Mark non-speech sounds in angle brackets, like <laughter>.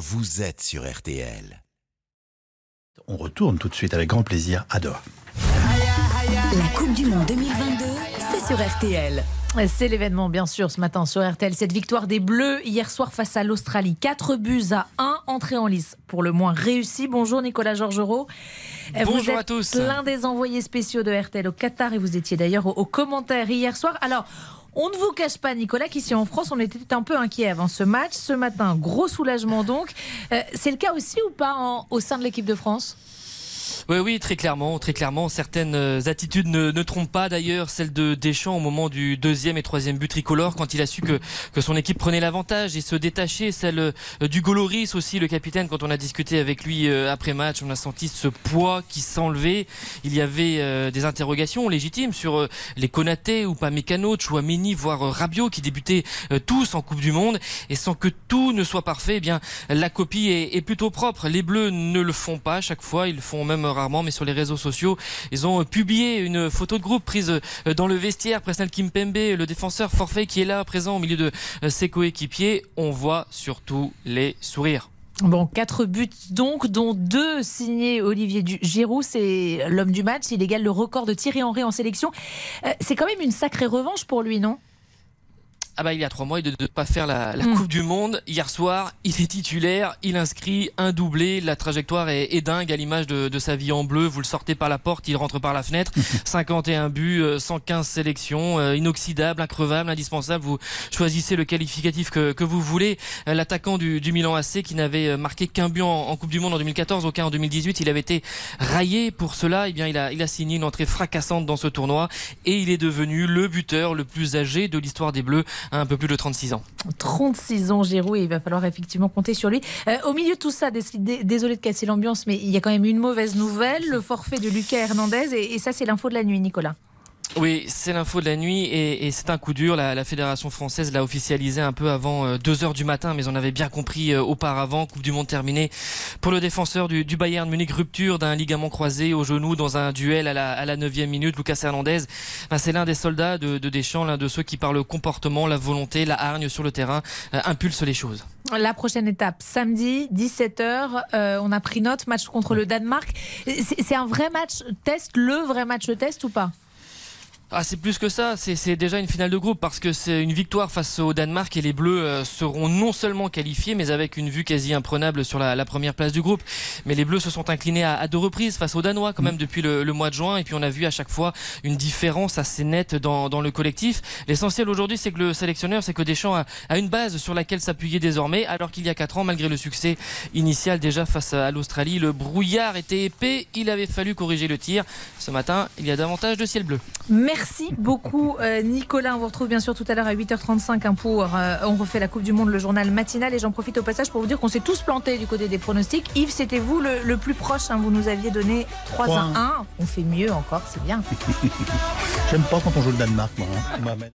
vous êtes sur RTL. On retourne tout de suite avec grand plaisir à Doha. La Coupe du Monde 2022, c'est sur RTL. C'est l'événement, bien sûr, ce matin sur RTL. Cette victoire des Bleus hier soir face à l'Australie. 4 buts à 1, entrée en lice pour le moins réussi. Bonjour Nicolas Georgerot. Bonjour vous êtes à tous. l'un des envoyés spéciaux de RTL au Qatar et vous étiez d'ailleurs aux commentaires hier soir. Alors, on ne vous cache pas, Nicolas, qu'ici en France, on était un peu inquiet avant ce match. Ce matin, gros soulagement donc. Euh, c'est le cas aussi ou pas au sein de l'équipe de France? Oui, oui, très clairement, très clairement. Certaines euh, attitudes ne, trompent pas d'ailleurs. Celle de Deschamps au moment du deuxième et troisième but tricolore, quand il a su que, que son équipe prenait l'avantage et se détachait. Celle euh, du Goloris aussi, le capitaine, quand on a discuté avec lui euh, après match, on a senti ce poids qui s'enlevait. Il y avait des interrogations légitimes sur les Konaté ou pas Mécano, Chouameni, voire Rabiot qui débutaient tous en Coupe du Monde. Et sans que tout ne soit parfait, eh bien la copie est, est plutôt propre. Les Bleus ne le font pas chaque fois, ils font même mais sur les réseaux sociaux, ils ont publié une photo de groupe prise euh, dans le vestiaire. Presnel Kimpembe, le défenseur forfait qui est là, présent au milieu de euh, ses coéquipiers, on voit surtout les sourires. Bon, 4 buts donc, dont 2 signés Olivier Giroud, c'est l'homme du match. Il égale le record de Thierry Henry en sélection. Euh, c'est quand même une sacrée revanche pour lui, non? Ah bah il y a trois mois, il de ne pas faire la, la Mm. Coupe du Monde. Hier soir, il est titulaire, il inscrit un doublé. La trajectoire est, est dingue à l'image de, de sa vie en bleu. Vous le sortez par la porte, il rentre par la fenêtre. <laughs> 51 buts, euh, 115 sélections, euh, inoxydable, increvable, indispensable. Vous choisissez le qualificatif que, que vous voulez. Euh, L'attaquant du, du Milan AC qui n'avait euh, marqué qu'un but en, en Coupe du Monde en 2014, aucun en 2018. Il avait été raillé pour cela. Eh bien, il a, il a signé une entrée fracassante dans ce tournoi et il est devenu le buteur le plus âgé de l'histoire des Bleus un peu plus de 36 ans. 36 ans, Giroud, et il va falloir effectivement compter sur lui. Euh, au milieu de tout ça, dés- dé- désolé de casser l'ambiance, mais il y a quand même une mauvaise nouvelle, le forfait de Lucas Hernandez, et ça c'est l'info de la nuit, Nicolas. Oui, c'est l'info de la nuit et, et c'est un coup dur. La, la fédération française l'a officialisé un peu avant 2 heures du matin, mais on avait bien compris euh, auparavant. Coupe du Monde terminée pour le défenseur du, du Bayern Munich, rupture d'un ligament croisé au genou dans un duel à la, à la 9e minute. Lucas Hernandez, ben, c'est l'un des soldats de, de Deschamps, l'un de ceux qui par le comportement, la volonté, la hargne sur le terrain, euh, impulse les choses. La prochaine étape, samedi, 17h, euh, on a pris note, match contre le Danemark. C'est un vrai match test, le vrai match test ou pas? Ah, c'est plus que ça. C'est c'est déjà une finale de groupe parce que c'est une victoire face au Danemark et les Bleus euh, seront non seulement qualifiés, mais avec une vue quasi imprenable sur la, la première place du groupe. Mais les Bleus se sont inclinés à, à deux reprises face aux Danois quand même depuis le, le mois de juin. Et puis on a vu à chaque fois une différence assez nette dans, dans le collectif. L'essentiel aujourd'hui, c'est que le sélectionneur, c'est que Deschamps a, a une base sur laquelle s'appuyer désormais. Alors qu'il y a quatre ans, malgré le succès initial déjà face à l'Australie, le brouillard était épais. Il avait fallu corriger le tir. Ce matin, il y a davantage de ciel bleu. Merci beaucoup euh, Nicolas. On vous retrouve bien sûr tout à l'heure à 8h35 hein, pour euh, on refait la Coupe du Monde, le journal matinal. Et j'en profite au passage pour vous dire qu'on s'est tous plantés du côté des pronostics. Yves, c'était vous le, le plus proche. hein. vous nous aviez donné 3 Trois à à 1. On fait mieux encore, c'est bien. <laughs> J'aime pas quand on joue le Danemark, moi. hein.